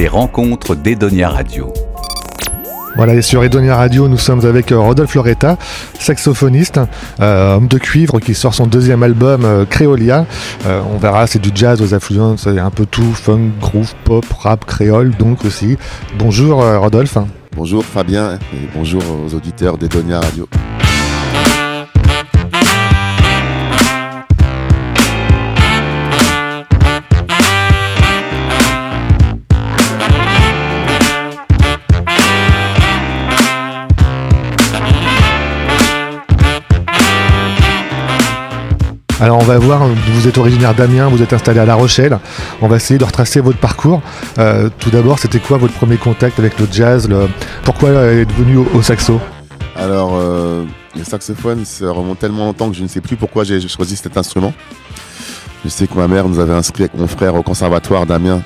Les rencontres d'Edonia Radio. Voilà, et sur Edonia Radio, nous sommes avec euh, Rodolphe Loretta, saxophoniste, euh, homme de cuivre qui sort son deuxième album euh, Créolia. Euh, on verra, c'est du jazz aux influences, c'est un peu tout, funk, groove, pop, rap, créole donc aussi. Bonjour euh, Rodolphe. Bonjour Fabien et bonjour aux auditeurs d'Edonia Radio. Alors on va voir, vous êtes originaire d'Amiens, vous êtes installé à La Rochelle. On va essayer de retracer votre parcours. Euh, tout d'abord, c'était quoi votre premier contact avec le jazz Pourquoi être venu au, saxo Alors, euh, le saxophone, ça remonte tellement longtemps que je ne sais plus pourquoi j'ai choisi cet instrument. Je sais que ma mère nous avait inscrit avec mon frère au conservatoire d'Amiens.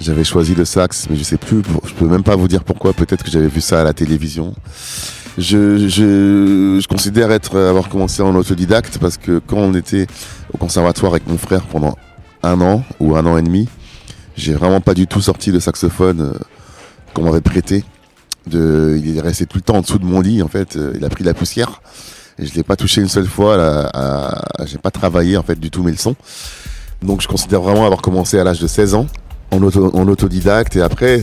J'avais choisi le sax, mais je sais plus, je peux même pas vous dire pourquoi. Peut-être que j'avais vu ça à la télévision. Je, je, je considère être avoir commencé en autodidacte parce que quand on était au conservatoire avec mon frère pendant un an ou un an et demi, j'ai vraiment pas du tout sorti le saxophone euh, qu'on m'avait prêté. De, il est resté tout le temps en dessous de mon lit en fait. Euh, Il a pris la poussière. Et je l'ai pas touché une seule fois. Là, j'ai pas travaillé en fait du tout mes leçons. Donc je considère vraiment avoir commencé à l'âge de 16 ans en, en autodidacte et après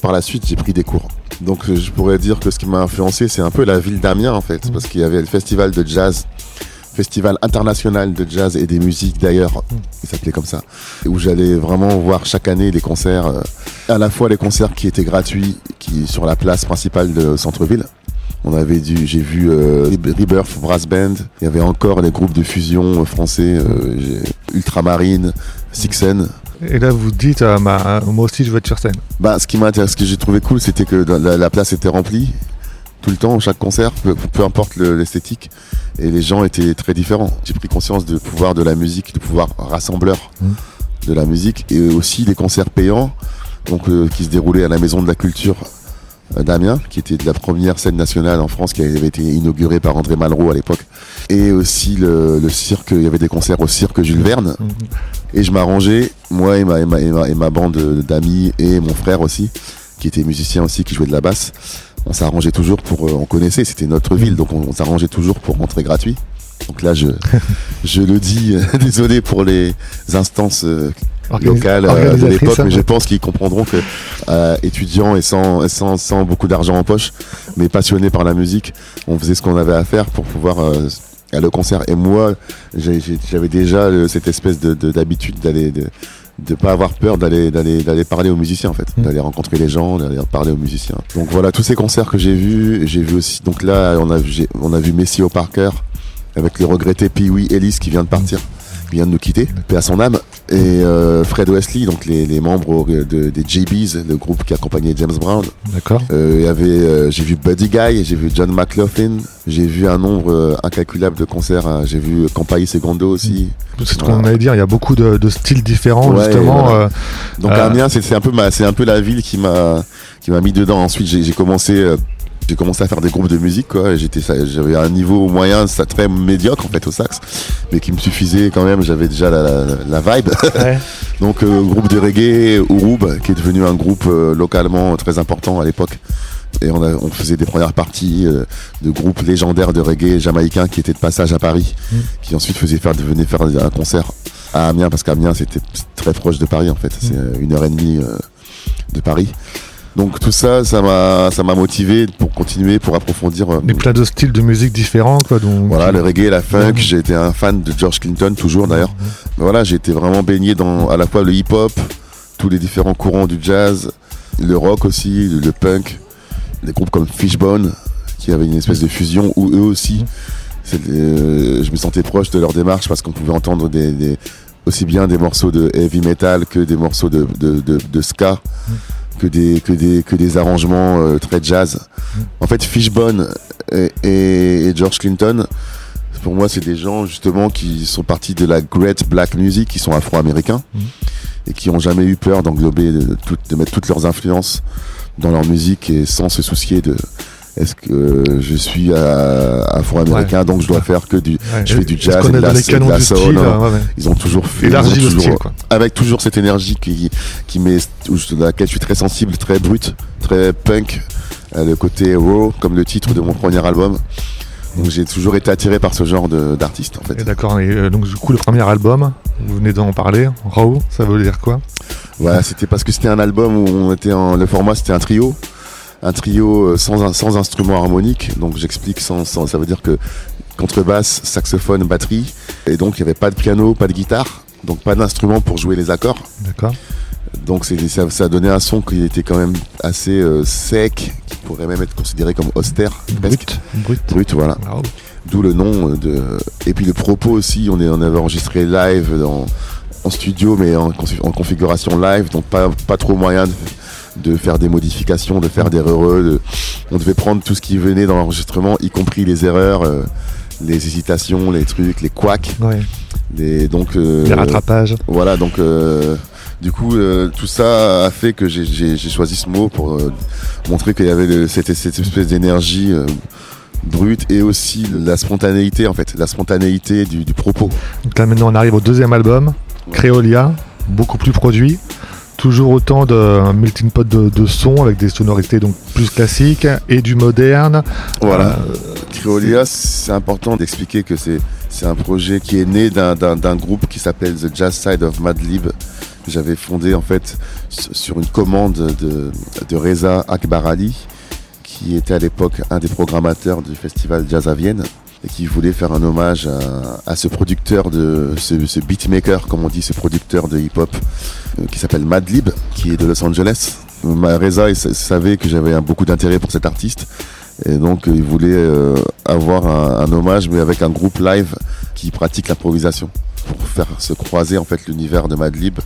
par la suite j'ai pris des cours. Donc je pourrais dire que ce qui m'a influencé c'est un peu la ville d'Amiens en fait parce qu'il y avait le festival de jazz, festival international de jazz et des musiques d'ailleurs, il s'appelait comme ça, où j'allais vraiment voir chaque année des concerts, euh, à la fois les concerts qui étaient gratuits, qui sur la place principale de centre-ville. On avait dû, j'ai vu euh, Rebirth Brass Band. Il y avait encore les groupes de fusion euh, français, euh, Ultramarine, Sixen. Et là, vous dites, euh, bah, moi aussi, je veux être sur scène. Bah, ce qui m'intéresse, ce que j'ai trouvé cool, c'était que la, la place était remplie tout le temps, chaque concert, peu, peu importe le- l'esthétique, et les gens étaient très différents. J'ai pris conscience du pouvoir de la musique, du pouvoir rassembleur Mhm. de la musique, et aussi des concerts payants, donc euh, qui se déroulaient à la Maison de la Culture euh, d'Amiens, qui était de la première scène nationale en France, qui avait été inaugurée par André Malraux à l'époque, et aussi le, le cirque. Il y avait des concerts au cirque Jules Verne. Mhm. Et je m'arrangeais, moi et ma, et ma, et ma, et ma bande d'amis et mon frère aussi, qui était musicien aussi, qui jouait de la basse. On s'arrangeait toujours pour, euh, on connaissait, c'était notre ville, donc on, on s'arrangeait toujours pour rentrer gratuit. Donc là, je, je le dis, euh, désolé pour les instances euh, locales euh, de l'époque, hein. mais je pense qu'ils comprendront que euh, étudiants et sans, sans, sans beaucoup d'argent en poche, mais passionnés par la musique, on faisait ce qu'on avait à faire pour pouvoir euh, aller au concert. Et moi, j'avais déjà cette espèce de de- d'habitude d'aller de pas avoir peur d'aller d'aller d'aller parler aux musiciens en fait, Mm. d'aller rencontrer les gens, d'aller parler aux musiciens. Donc voilà tous ces concerts que j'ai vus, j'ai vu aussi donc là on a on a vu Messi au Parker avec le regretté Pee Wee Ellis qui vient de partir, vient de nous quitter, paix à son âme et euh, Fred Wesley donc les, les membres de, des JBs, le groupe qui accompagnait James Brown. D'accord. Euh, il y avait, euh, j'ai vu Buddy Guy, j'ai vu John McLaughlin, j'ai vu un nombre incalculable de concerts. hein. J'ai vu Campagne Secondo aussi. C'est ce Voilà. qu'on allait dire, il y a beaucoup de, de styles différents, Ouais, justement. voilà. Donc. Amiens, c'est un peu c'est un peu la ville qui m'a, qui m'a mis dedans. Ensuite, j'ai commencé, j'ai commencé à faire des groupes de musique. Quoi. J'étais, j'avais un niveau moyen, ça très médiocre en fait au sax, mais qui me suffisait quand même. J'avais déjà la, la, la vibe. ouais. Donc euh, groupe de reggae, Urub, qui est devenu un groupe euh, localement très important à l'époque. Et on, a- on faisait des premières parties euh, de groupes légendaires de reggae jamaïcains qui étaient de passage à Paris, Mm. qui ensuite faisaient faire, venaient faire un concert à Amiens, parce qu'Amiens c'était très proche de Paris en fait, c'est euh, une heure et demie euh, de Paris. Donc tout ça, ça m'a, ça m'a motivé pour continuer, pour approfondir. euh, Mais plein de styles de musique différents, quoi. Donc, voilà, le reggae, la funk. Mhm. J'ai été un fan de George Clinton, toujours d'ailleurs. Mais voilà, j'ai été vraiment baigné dans à la fois le hip-hop, tous les différents courants du jazz, le rock aussi, le, punk, des groupes comme Fishbone, qui avaient une espèce de fusion, où eux aussi, c'est- euh, je me sentais proche de leur démarche parce qu'on pouvait entendre des, des- aussi bien des morceaux de heavy metal que des morceaux de, de, de, de ska. Que des, que, des, que des arrangements euh, très jazz. En fait, Fishbone et, et- et George Clinton, pour moi, c'est des gens justement qui sont partis de la great black music, qui sont afro-américains et qui ont jamais eu peur d'englober, de, tout- de mettre toutes leurs influences dans leur musique et sans se soucier de, est-ce que je suis afro-américain, donc je dois faire que du, Ouais. je fais du jazz, et de la, et de canons la du soul, style, hein. ouais, ouais. Ils ont toujours fait, ils ont le toujours- style, quoi. avec toujours cette énergie qui, qui je- à laquelle je suis très sensible, très brute, très punk, euh, le côté raw, comme le titre de mon premier album. Donc j'ai toujours été attiré par ce genre d'artiste en fait. D'accord, et euh, donc du coup le premier album, vous venez d'en parler, Raw, ça veut dire quoi? Voilà, c'était parce que c'était un album où on était en, le format c'était un trio, un trio euh, sans, sans instrument harmonique. Donc j'explique sans, sans- ça veut dire que contrebasse, saxophone, batterie, et donc il n'y avait pas de piano, pas de guitare, donc pas d'instrument pour jouer les accords. D'accord Donc ça, ça a donné un son qui était quand même assez euh, sec, qui pourrait même être considéré comme austère. Brut, brut. Brut, voilà. D'où le nom euh, de. Et puis le propos aussi, on, est, on avait enregistré live dans, en studio, mais en configuration live, donc pas, pas trop moyen de, de faire des modifications, de faire des heureux. De... On devait prendre tout ce qui venait dans l'enregistrement, y compris les erreurs, euh, les hésitations, les trucs, les couacs. Ouais. Les, donc, euh, Les rattrapages. voilà, donc euh, du coup, tout ça a fait que j'ai- choisi ce mot pour montrer qu'il y avait le- cette, cette espèce d'énergie brute et aussi la spontanéité, en fait, la spontanéité du, du propos. Donc là maintenant on arrive au deuxième album, Créolia, beaucoup plus produit. Toujours autant de melting pot de, de sons avec des sonorités donc plus classiques et du moderne. Voilà. Euh, Criolia, c'est important d'expliquer que c'est c'est un projet qui est né d'un- groupe qui s'appelle The Jazz Side of Madlib. que J'avais fondé en fait sur une commande de, de Reza Akbar Ali, qui était à l'époque un des programmateurs du festival Jazz à Vienne et qui voulait faire un hommage à, ce producteur de ce, beatmaker, comme on dit, ce producteur de hip-hop euh, qui s'appelle Madlib, qui est de Los Angeles. Ma Reza il sa- savait que j'avais beaucoup d'intérêt pour cet artiste et donc euh, il voulait euh, avoir un, hommage mais avec un groupe live qui pratique l'improvisation pour faire se croiser en fait l'univers de Madlib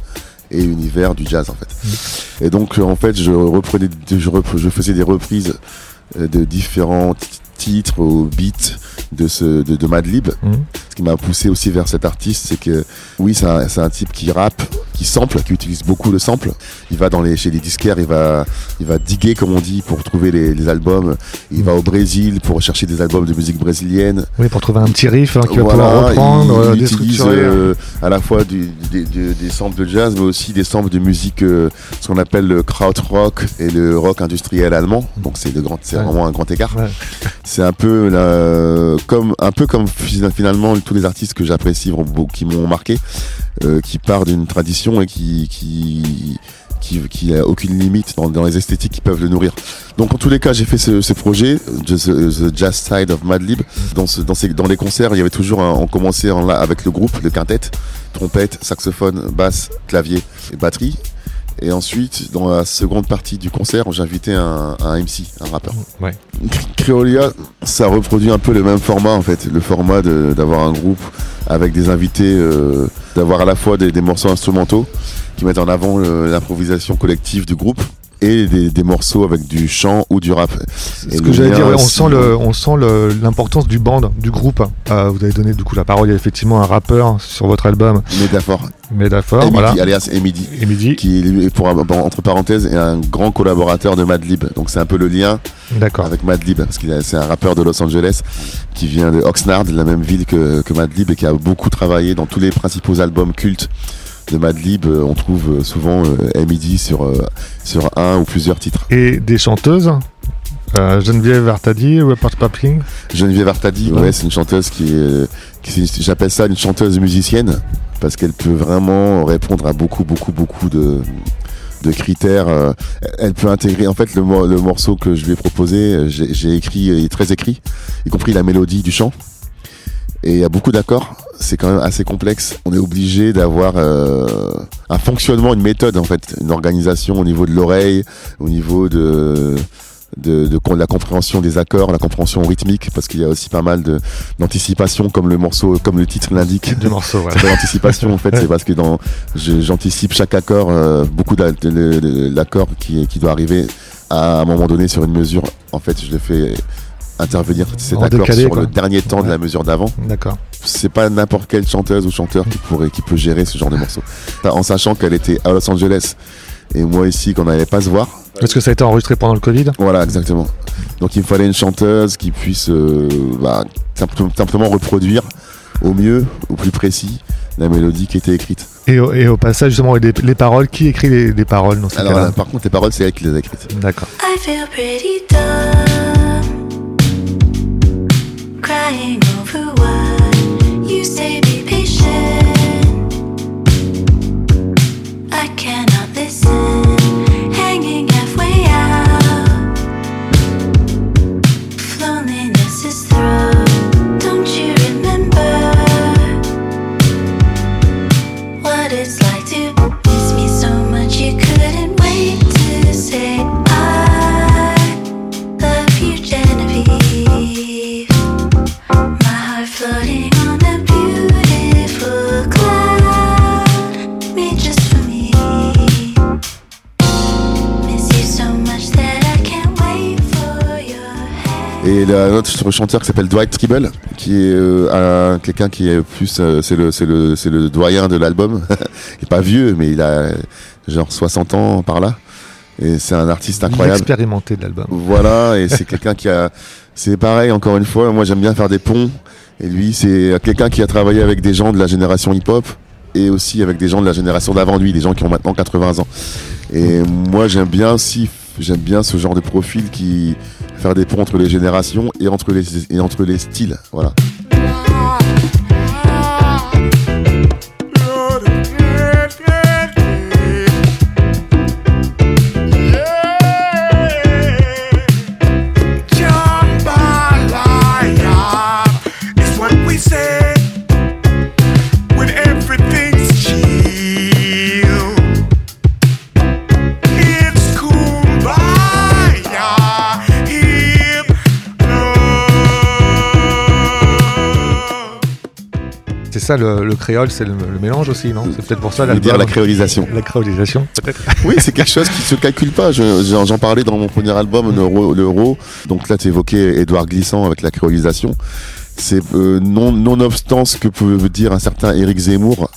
et l'univers du jazz en fait. Et donc en fait je reprenais, je, je faisais des reprises de différents titres au beat de ce de, de Madlib. Mhm. Ce qui m'a poussé aussi vers cet artiste, c'est que oui, c'est un, type qui rappe, qui sample, qui utilise beaucoup le sample. Il va dans les chez les disquaires, il va il va diguer comme on dit pour trouver les, les albums. Il va au Brésil pour chercher des albums de musique brésilienne. oui, pour trouver un petit riff hein, qui va pouvoir reprendre, il euh, utilise déstructurer. euh, à la fois du- des- samples de jazz, mais aussi des samples de musique, euh, ce qu'on appelle le krautrock et le rock industriel allemand. Donc c'est de grand, c'est Ouais. vraiment un grand écart. Ouais. C'est un peu la, comme un peu comme fina- finalement tous les artistes que j'apprécie, qui m'ont marqué, euh, qui part d'une tradition et qui qui qui, qui a aucune limite dans, les esthétiques qui peuvent le nourrir. Donc en tous les cas, j'ai fait ce, projet, The, The Jazz Side of Madlib. Dans, dans, ces, dans les concerts, il y avait toujours, un, on commençait avec le groupe, le quintet, trompette, saxophone, basse, clavier et batterie. Et ensuite, dans la seconde partie du concert, j'invitais un, un MC, un rappeur. Ouais. Criolia, ça reproduit un peu le même format en fait, le format d'avoir un groupe avec des invités, euh, d'avoir à la fois des, des morceaux instrumentaux qui mettent en avant le- l'improvisation collective du groupe et des, des morceaux avec du chant ou du rap. Et Ce que j'allais dire, ouais, on sent le, on sent le- l'importance du band, du groupe. Euh, vous avez donné du coup la parole, il y a effectivement un rappeur sur votre album, Métaphore. Métaphore, Emidi, voilà. alias Emidi. Et midi, Qui pour, entre parenthèses, est un grand collaborateur de Madlib. Donc c'est un peu le lien d'accord. avec Madlib, parce qu'il a- c'est un rappeur de Los Angeles qui vient de Oxnard, la même ville que, que Madlib, et qui a beaucoup travaillé dans tous les principaux albums cultes de Madlib. Euh, On trouve euh, souvent euh, MIDI sur, sur un ou plusieurs titres. Et des chanteuses, euh, Geneviève Artadi, Rupert Papling. Geneviève Artadi, Ouais. ouais, c'est une chanteuse qui est, qui est- j'appelle ça une chanteuse musicienne, parce qu'elle peut vraiment répondre à beaucoup, beaucoup, beaucoup de, de critères. euh, Elle peut intégrer, en fait, le, le morceau que je lui ai proposé, j'ai j'ai écrit, il est très écrit, y compris la mélodie du chant. Et il y a beaucoup d'accords, c'est quand même assez complexe. On est obligé d'avoir euh, un fonctionnement, une méthode en fait, une organisation au niveau de l'oreille, au niveau de de, de, con- la compréhension des accords, la compréhension rythmique, parce qu'il y a aussi pas mal d'anticipation, comme le morceau, comme le titre l'indique. Du morceau, voilà. C'est l'anticipation en fait, c'est parce que dans j'anticipe chaque accord, euh, beaucoup l'accord qui, qui doit arriver à un moment donné sur une mesure. En fait, je le fais intervenir cet En accord décalé, sur quoi. le dernier temps de Ouais. la mesure d'avant. D'accord. C'est pas n'importe quelle chanteuse ou chanteur qui pourrait qui peut gérer ce genre de morceau. En sachant qu'elle était à Los Angeles Et moi ici, qu'on n'allait pas se voir. Parce que ça a été enregistré pendant le Covid Voilà, exactement. Donc il me fallait une chanteuse qui puisse euh, bah, simplement reproduire au mieux, au plus précis, la mélodie qui était écrite. Et au, passage, justement, les, les, paroles, qui écrit les, paroles dans ces Alors, par contre, les paroles, c'est elle qui les a écrites. D'accord. Chanteur qui s'appelle Dwight Tribble, qui est euh, quelqu'un qui est plus, euh, c'est le, c'est le, c'est le doyen de l'album. il est pas vieux, mais il a genre 60 ans par là. Et c'est un artiste incroyable. Expérimenté de l'album. Voilà, et c'est quelqu'un qui a, c'est pareil encore une fois. Moi, j'aime bien faire des ponts. Et lui, c'est quelqu'un qui a travaillé avec des gens de la génération hip-hop et aussi avec des gens de la génération d'avant lui, des gens qui ont maintenant 80 ans. Et moi, j'aime bien aussi J'aime bien ce genre de profil qui faire des ponts entre les générations et entre les, et entre les styles. Voilà. Ça le, créole, c'est le, mélange aussi, non? C'est peut-être pour ça. la dire la créolisation. La créolisation, peut-être. oui, c'est quelque chose qui se calcule pas. J'en parlais dans mon premier album, l'euro. Donc là, tu évoquais Édouard Glissant avec la créolisation. C'est euh, non, nonobstant ce que peut dire un certain Éric Zemmour,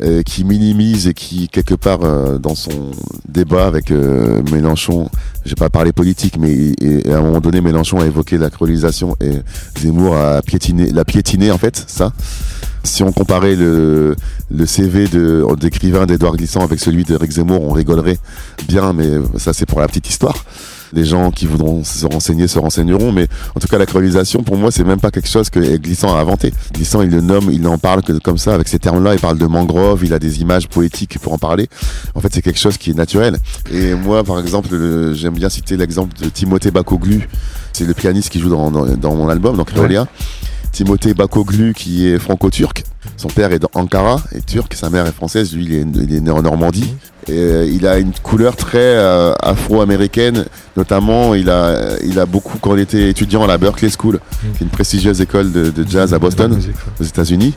euh, qui minimise et qui quelque part euh, dans son débat avec Mélenchon, j'ai pas parlé politique, mais à un moment donné Mélenchon a évoqué la créolisation et Zemmour a piétiné, l'a piétiné en fait, ça. Si on comparait le, le CV d'écrivain d'Edouard Glissant avec celui d'Eric Zemmour, on rigolerait bien, mais ça c'est pour la petite histoire. Les gens qui voudront se renseigner se renseigneront, mais en tout cas la colonisation, pour moi c'est même pas quelque chose que Glissant a inventé. Glissant il le nomme, il en parle que comme ça avec ces termes-là, il parle de mangrove, il a des images poétiques pour en parler. En fait c'est quelque chose qui est naturel. Et moi par exemple j'aime bien citer l'exemple de Timothée Bakoglu, c'est le pianiste qui joue dans, dans, mon album, dans Créolia. Timothée Bakoglu qui est franco-turc. Son père est d'Ankara, est turc, sa mère est française, lui il est, né en Normandie. Et, euh, il a une couleur très euh, afro-américaine, notamment il a, il a beaucoup, quand il était étudiant à la Berkeley School, mm. qui est une prestigieuse école de, jazz à Boston, aux États-Unis,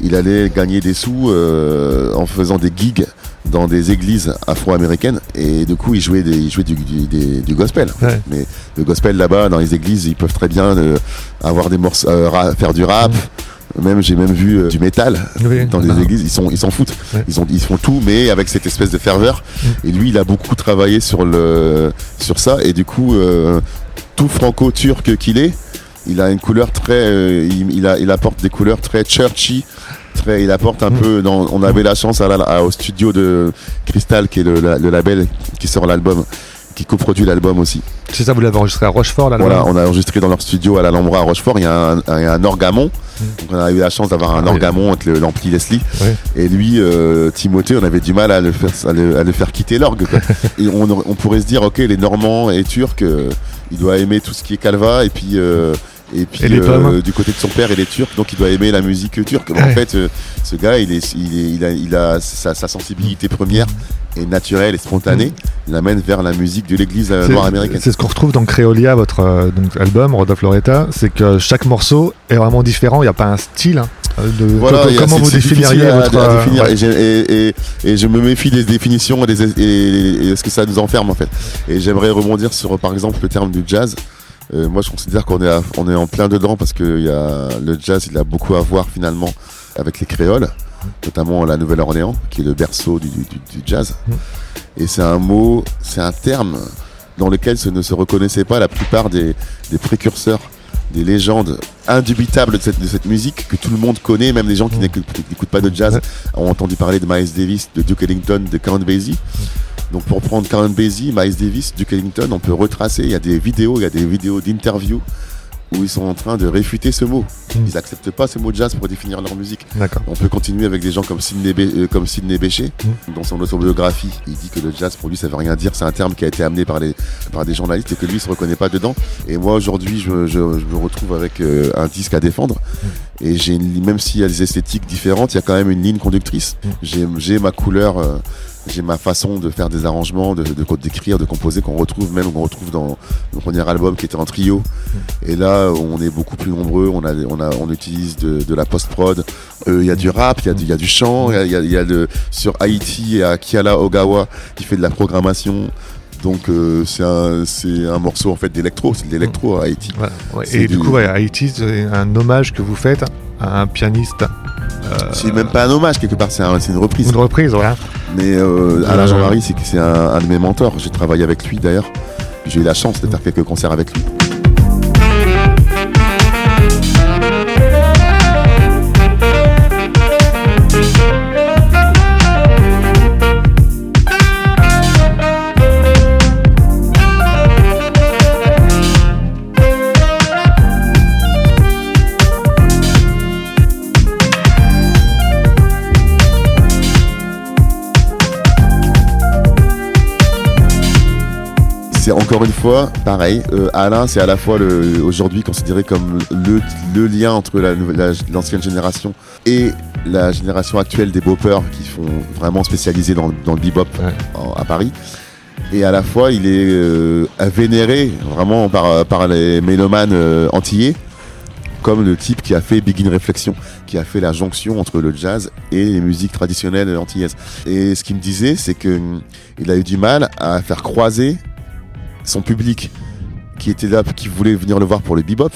il allait gagner des sous euh, en faisant des gigs dans des églises afro-américaines et du coup il jouait, des, il jouait du, du, gospel. Mais le gospel là-bas dans les églises ils peuvent très bien euh, avoir des morceaux, euh, faire du rap. Même j'ai même vu euh, du métal dans les églises, ils sont ils s'en foutent. Ils ont ils font tout mais avec cette espèce de ferveur. Mm. Et lui il a beaucoup travaillé sur le sur ça et du coup tout franco-turc qu'il est, il a une couleur très il, il, a, il apporte des couleurs très churchy il apporte un peu. on avait la chance à au studio de Crystal, qui est le, label qui sort l'album, qui coproduit l'album aussi. C'est ça, vous l'avez enregistré à Rochefort là Voilà, on a enregistré dans leur studio à l'Alhambra à Rochefort. Il y a un, orgamon. Mm. Donc on a eu la chance d'avoir un ah orgamon avec l'ampli Leslie. Et lui, euh, Timothée, on avait du mal à le faire, à le, faire quitter l'orgue. et on, pourrait se dire, ok, les Normands et Turcs, euh, il doit aimer tout ce qui est Calva. Et puis. Euh, et puis euh, du côté de son père, il est turc, donc il doit aimer la musique turque. En fait, euh, ce gars, il, est, il, a, il a sa, sensibilité première et naturelle et spontanée, il l'amène vers la musique de l'église euh, noire américaine. C'est ce qu'on retrouve dans Créolia, votre album, Rodolphe Loretta, c'est que chaque morceau est vraiment différent, il n'y a pas un style. Hein, de, comment vous définiriez votre. et, et, je me méfie des définitions et, des, et, ce que ça nous enferme en fait. Et j'aimerais rebondir sur par exemple le terme du jazz. Euh, moi, je considère qu'on est, en plein dedans parce que y a, le jazz, il a beaucoup à voir finalement avec les créoles, notamment la Nouvelle-Orléans, qui est le berceau du, jazz. Et c'est un mot, c'est un terme dans lequel ne se reconnaissaient pas la plupart des, précurseurs, des légendes indubitables de cette, musique que tout le monde connaît, même les gens qui n'écoutent pas de jazz ont entendu parler de Miles Davis, de Duke Ellington, de Count Basie. Donc pour prendre Count Basie, Miles Davis, Duke Ellington, on peut retracer, il y a des vidéos, il y a des vidéos d'interviews où ils sont en train de réfuter ce mot. Hmm. Ils n'acceptent pas ce mot jazz pour définir leur musique. On peut continuer avec des gens comme Sidney, euh, comme Sidney Béché, hmm. dans son autobiographie. Il dit que le jazz, pour lui, ça veut rien dire. C'est un terme qui a été amené par, les, par des journalistes et que lui, il se reconnaît pas dedans. Et moi, aujourd'hui, je, je, me retrouve avec euh, un disque à défendre. Hmm. Et j'ai même s'il y a des esthétiques différentes, il y a quand même une ligne conductrice. J'ai ma couleur. Euh, j'ai ma façon de faire des arrangements, de, d'écrire, de, composer qu'on retrouve même qu'on retrouve dans le premier album qui était en trio. Et là, on est beaucoup plus nombreux. On a, on a, on utilise de, la post prod. Euh, il y a du rap, il y, y, a du chant. Il y a, y a de, sur Haïti, il y a Kiala Ogawa qui fait de la programmation. Donc euh, c'est un, un morceau en fait d'électro, c'est de l'électro à Haïti. Et du, coup, Haïti, c'est un hommage que vous faites à un pianiste c'est même pas un hommage, quelque part, c'est une reprise. Une reprise, voilà. Mais euh, Alain Jean-Marie, c'est, c'est un, un de mes mentors. J'ai travaillé avec lui d'ailleurs. J'ai eu la chance de faire quelques concerts avec lui. Encore une fois pareil. Euh, Alain, c'est à la fois aujourd'hui considéré comme le, lien entre l'ancienne génération et la génération actuelle des boppers qui font vraiment spécialisés dans, le bebop à Paris. Et à la fois, il est euh, vénéré vraiment par, les mélomanes euh, antillais comme le type qui a fait Begin Reflection, qui a fait la jonction entre le jazz et les musiques traditionnelles antillaises. Et ce qu'il me disait, c'est qu'il hum, a eu du mal à faire croiser son public qui était là, qui voulait venir le voir pour le bebop,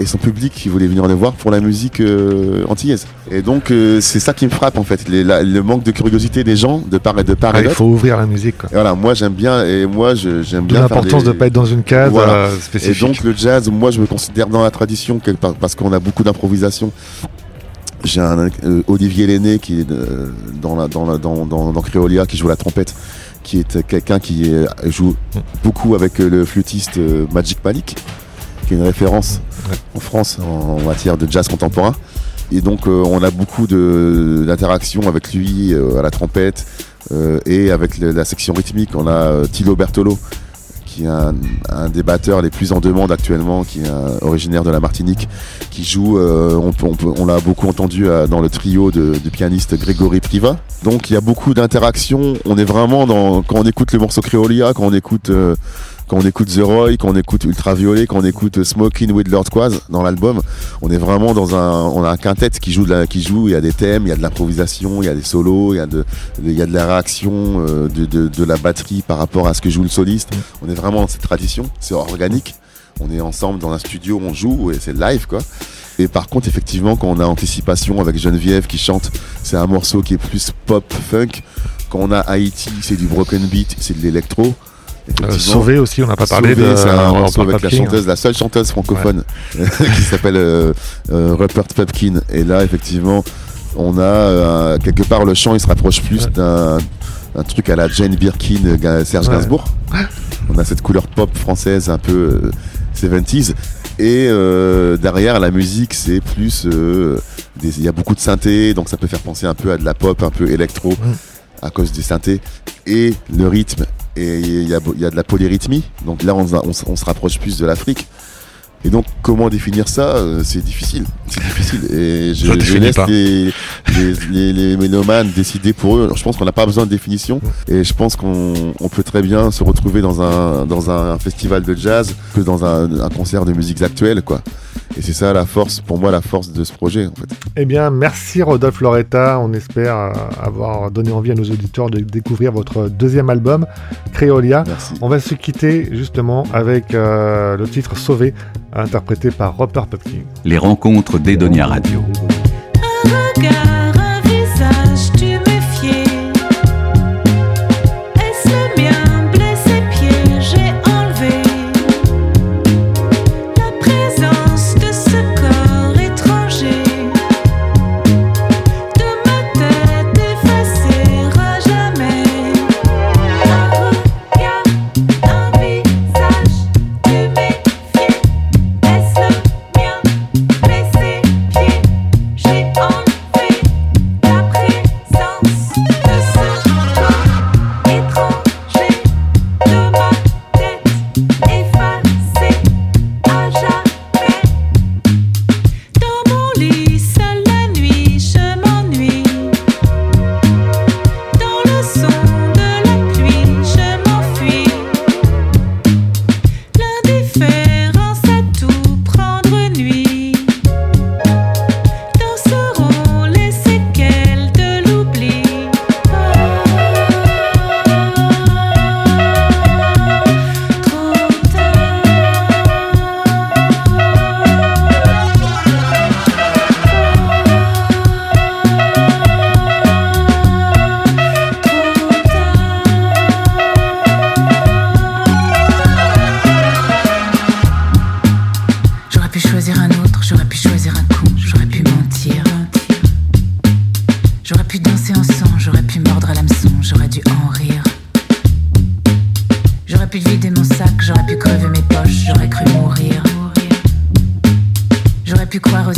et son public qui voulait venir le voir pour la musique euh, antillaise. Et donc euh, c'est ça qui me frappe en fait, le manque de curiosité des gens de part et de part. il faut ouvrir la musique. voilà, moi j'aime bien et moi j'aime bien. L'importance de de pas être dans une case voilà. spécifique. Et donc le jazz, moi je me considère dans la tradition parce qu'on a beaucoup d'improvisation. J'ai un euh, Olivier Lenné qui est dans la dans la dans, dans, dans Créolia qui joue la trompette qui est quelqu'un qui joue beaucoup avec euh, le flûtiste euh, Magic Malik, qui est une référence en France en, matière de jazz contemporain. Et donc euh, on a beaucoup d'interactions avec lui à la trompette et avec la section rythmique. On a Thilo Bertolo qui est un, des batteurs les plus en demande actuellement, qui est originaire de la Martinique, qui joue, euh, on, l'a beaucoup entendu euh, dans le trio de, du pianiste Grégory Priva. Donc il y a beaucoup d'interactions. On est vraiment dans, quand on écoute le morceau Créolia, quand on écoute euh, quand on écoute The Roy, quand on écoute Ultraviolet, quand on écoute Smoking with Lord Quaz dans l'album, on est vraiment dans un, on a un quintet qui joue, qui joue. Il y a des thèmes, il y a de l'improvisation, il y a des solos, il y a de, il y a de la réaction euh, de, de, de, la batterie par rapport à ce que joue le soliste. On est vraiment dans cette tradition, c'est organique. On est ensemble dans un studio, on joue et c'est live quoi. Et par contre, effectivement, quand on a Anticipation avec Geneviève qui chante, c'est un morceau qui est plus pop funk. Quand on a Haïti, c'est du broken beat, c'est de l'électro. Euh, Sauvé aussi, on n'a pas parlé de. C'est un morceau avec la chanteuse, la seule chanteuse francophone qui s'appelle euh, euh, Rupert Pepkin. Et là, effectivement, on a quelque part le chant, il se rapproche plus d'un truc à la Jane Birkin, Serge Gainsbourg. On a cette couleur pop française un peu 70s. Et derrière la musique, c'est plus. Il y a beaucoup de synthé, donc ça peut faire penser un peu à de la pop, un peu électro, à cause des synthés. Et le rythme et il y a, y a, de la polyrythmie. Donc là, on, on, on se rapproche plus de l'Afrique. Et donc, comment définir ça euh, C'est difficile. C'est difficile. Et je, je, laisse les, les, les, mélomanes décider pour eux. je pense qu'on n'a pas besoin de définition. Et je pense qu'on on peut très bien se retrouver dans un, dans un festival de jazz que dans un, un concert de musiques actuelles, quoi. Et c'est ça la force, pour moi, la force de ce projet, en fait. Eh bien, merci Rodolphe Loretta. On espère euh, avoir donné envie à nos auditeurs de découvrir votre deuxième album, Créolia. Merci. On va se quitter justement avec euh, le titre Sauvé, interprété par Robert Pupkin. Les rencontres d'Edonia Radio. Un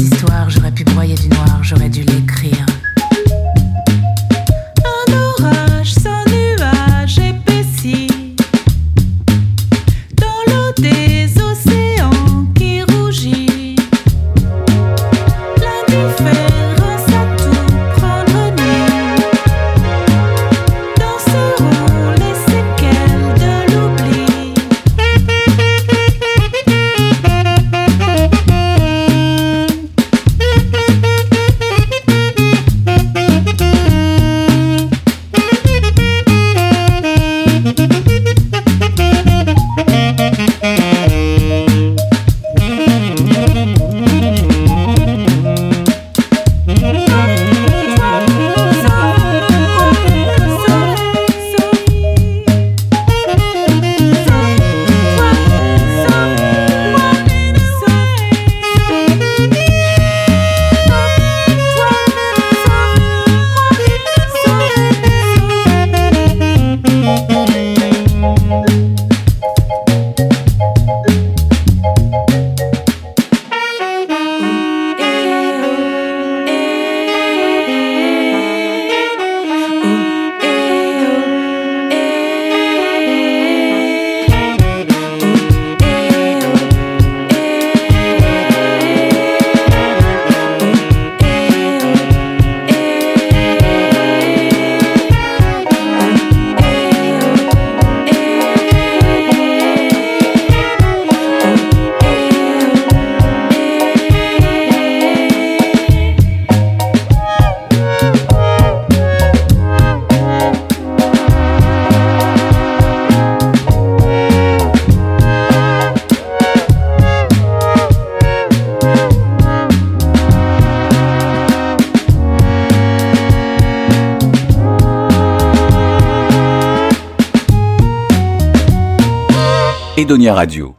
histoire, j'aurais pu broyer du noir, j'aurais dû l'écrire. Edonia Radio.